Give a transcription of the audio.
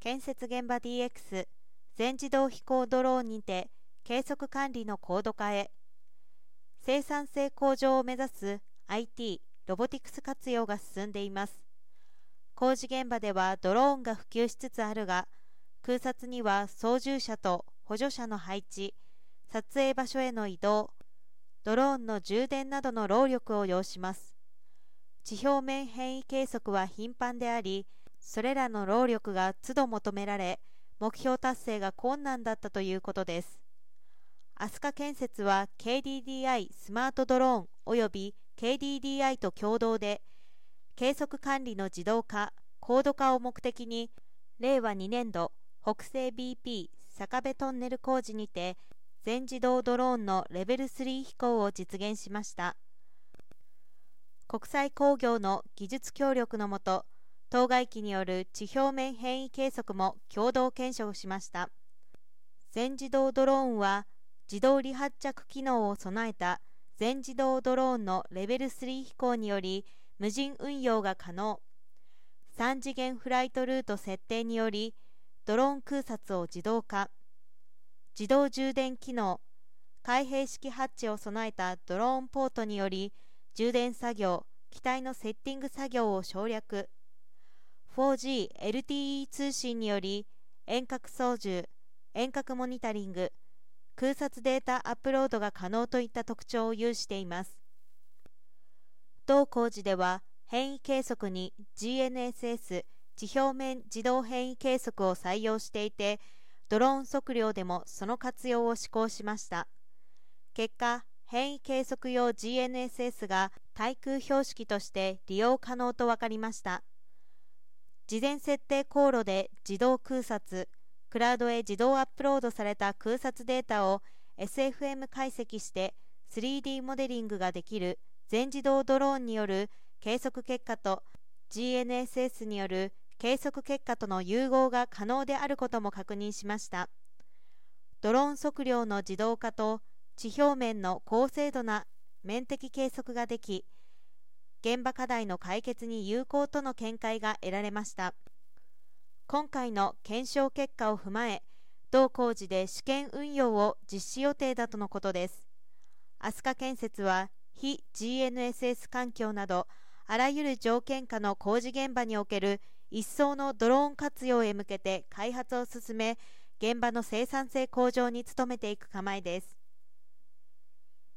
建設現場 DX 全自動飛行ドローンにて計測管理の高度化へ。生産性向上を目指す IT ロボティクス活用が進んでいます。工事現場ではドローンが普及しつつあるが空撮には操縦者と補助者の配置撮影場所への移動ドローンの充電などの労力を要します。地表面変異計測は頻繁でありそれらの労力が都度求められ目標達成が困難だったということです。飛鳥建設は KDDI スマートドローンおよび KDDI と共同で計測管理の自動化高度化を目的に令和2年度北西 BP 坂部トンネル工事にて全自動ドローンのレベル3飛行を実現しました。国際工業の技術協力のもと当該機による地表面変異計測も共同検証しました。全自動ドローンは自動離発着機能を備えた全自動ドローンのレベル3飛行により無人運用が可能。3次元フライトルート設定によりドローン空撮を自動化。自動充電機能。開閉式ハッチを備えたドローンポートにより充電作業機体のセッティング作業を省略。4G LTE 通信により遠隔操縦遠隔モニタリング空撮データアップロードが可能といった特徴を有しています。同工事では変異計測に GNSS 地表面自動変異計測を採用していてドローン測量でもその活用を施行しました。結果変異計測用 GNSS が対空標識として利用可能と分かりました。事前設定航路で自動空撮クラウドへ自動アップロードされた空撮データを SFM 解析して 3D モデリングができる全自動ドローンによる計測結果と GNSS による計測結果との融合が可能であることも確認しました。ドローン測量の自動化と地表面の高精度な面的計測ができ現場課題の解決に有効との見解が得られました。今回の検証結果を踏まえ同工事で試験運用を実施予定だとのことです。飛鳥建設は非 GNSS 環境などあらゆる条件下の工事現場における一層のドローン活用へ向けて開発を進め現場の生産性向上に努めていく構えです。